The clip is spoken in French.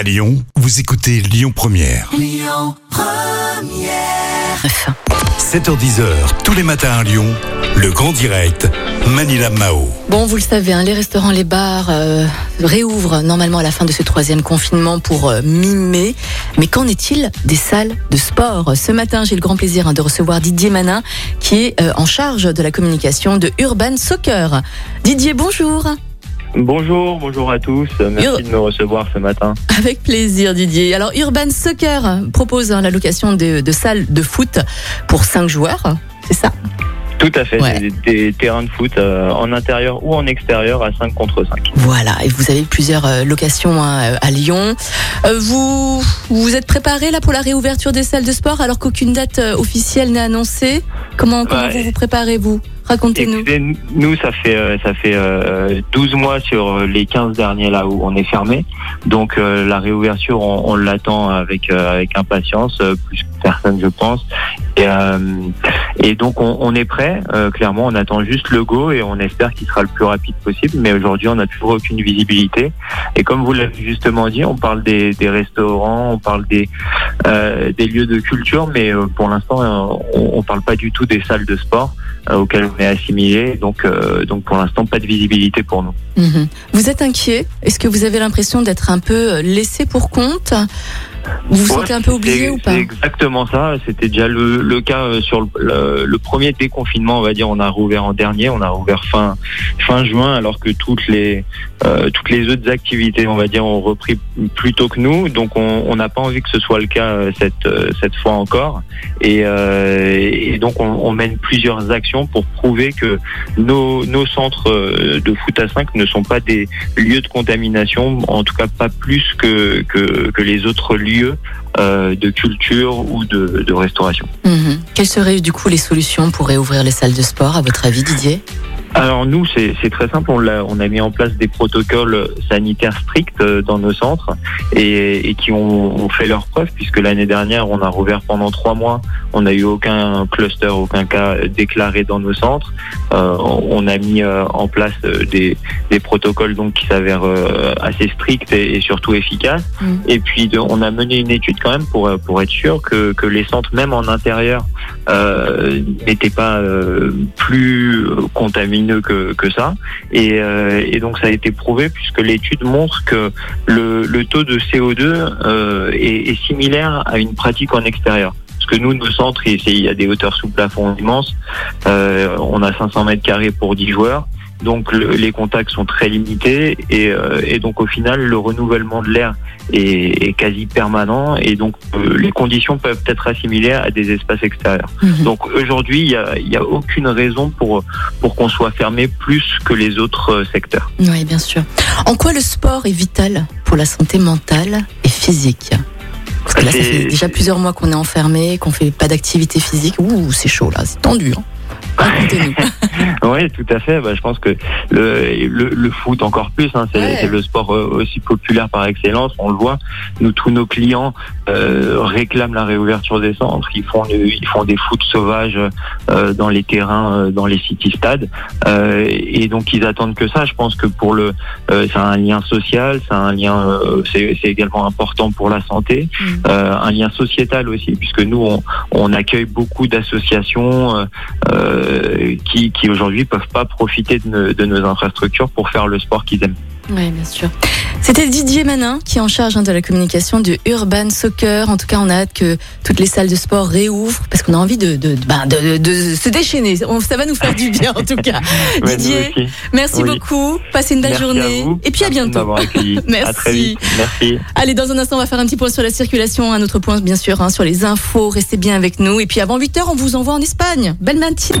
À Lyon, vous écoutez Lyon Première. 7h10h, tous les matins à Lyon, le grand direct, Manila Mao. Bon, vous le savez, hein, les restaurants, les bars euh, réouvrent normalement à la fin de ce troisième confinement pour euh, mi-mai. Mais qu'en est-il des salles de sport? Ce matin, j'ai le grand plaisir hein, de recevoir Didier Manin, qui est euh, en charge de la communication de Urban Soccer. Didier, bonjour. Bonjour, bonjour à tous. Merci de me recevoir ce matin. Avec plaisir, Didier. Alors, Urban Soccer propose hein, la location de, de salles de foot pour 5 joueurs, c'est ça? Tout à fait, Ouais. des, des terrains de foot euh, en intérieur ou en extérieur à 5 contre 5. Voilà, et vous avez plusieurs euh, locations hein, à Lyon. Euh, vous vous êtes préparé là pour la réouverture des salles de sport alors qu'aucune date euh, officielle n'est annoncée? Comment, comment Ouais. vous vous préparez vous? Écoutez, nous, ça fait euh, ça fait euh, 12 mois sur les 15 derniers là où on est fermé. Donc euh, la réouverture, on, on l'attend avec euh, avec impatience, plus que personne, je pense. Et, et donc on, est prêt. euh, clairement, on attend juste le go et on espère qu'il sera le plus rapide possible. Mais aujourd'hui, on n'a toujours aucune visibilité. Et comme vous l'avez justement dit, on parle des, restaurants, on parle des euh, des lieux de culture, mais euh, pour l'instant, on, on parle pas du tout des salles de sport auxquelles on est assimilé. Donc, donc pour l'instant, pas de visibilité pour nous. Mhm. Vous êtes inquiet? Est-ce que vous avez l'impression d'être un peu laissé pour compte? Vous vous Ouais, sentez un peu oublié ou pas exactement ça. C'était déjà le, le cas euh, sur le, le- le premier déconfinement, on va dire. On a rouvert en dernier, on a rouvert fin fin juin, alors que toutes les euh, toutes les autres activités, on va dire, ont repris plus tôt que nous. Donc, on n'a pas envie que ce soit le cas euh, cette cette fois encore. Et, euh, et donc, on, on mène plusieurs actions pour prouver que nos nos centres de foot à 5 ne sont pas des lieux de contamination, en tout cas pas plus que que, que les autres lieux euh, de culture ou de, restauration. Mhm. Quelles seraient du coup les solutions pour réouvrir les salles de sport à votre avis Didier? Alors nous, c'est très simple. On a, on a mis en place des protocoles sanitaires stricts euh, dans nos centres et, et qui ont, ont fait leur preuve puisque l'année dernière, on a rouvert pendant trois mois. On n'a eu aucun cluster, aucun cas déclaré dans nos centres. Euh, on a mis euh, en place euh, des, des protocoles donc qui s'avèrent assez stricts et, et surtout efficaces. Mm. Et puis on a mené une étude quand même pour pour être sûr que, que les centres, même en intérieur, euh, n'étaient pas euh, plus contamineux que, que ça. Et, euh, et donc ça a été prouvé puisque l'étude montre que le, le taux de CO2 euh, est, est similaire à une pratique en extérieur. Parce que nous, nos centres, il il y a des hauteurs sous plafond immenses. Euh, on a 500 mètres carrés pour 10 joueurs. Donc le- les contacts sont très limités et, euh, et donc au final le renouvellement de l'air est, est quasi permanent et donc euh, les conditions peuvent être assimilées à des espaces extérieurs. Mhm. Donc aujourd'hui il y a, a aucune raison pour pour qu'on soit fermé plus que les autres euh, secteurs. Oui, bien sûr. En quoi le sport est vital pour la santé mentale et physique? Parce que là, ça fait déjà plusieurs mois qu'on est enfermé, qu'on fait pas d'activité physique. Ouh, c'est chaud là, c'est tendu. Hein. Oui, tout à fait. Bah, je pense que le, le, le foot encore plus, hein, c'est Ouais. le sport euh, aussi populaire par excellence. On le voit. Nous, tous nos clients euh, réclament la réouverture des centres. Ils font, ils font des foot sauvages euh, dans les terrains, euh, dans les city stades, Euh, et donc ils attendent que ça. Je pense que pour le, euh, c'est un lien social, c'est un lien, euh, c'est également important pour la santé, Mm. euh, un lien sociétal aussi, puisque nous on, on accueille beaucoup d'associations. euh, euh, qui, qui aujourd'hui peuvent pas profiter de, nos- de nos infrastructures pour faire le sport qu'ils aiment. Oui, bien sûr. C'était Didier Manin qui est en charge hein, de la communication de Urban Soccer. En tout cas, on a hâte que toutes les salles de sport réouvrent parce qu'on a envie de, de, de, de- de se déchaîner. Ça va nous faire du bien en tout cas. Ouais, Didier, merci Oui. beaucoup. Passez une belle Merci journée. Et puis à bientôt. Merci. À très vite. Merci. Allez, dans un instant, on va faire un petit point sur la circulation, un autre point bien sûr hein, sur les infos. Restez bien avec nous. Et puis avant 8 heures, on vous envoie en Espagne. Belle matinée.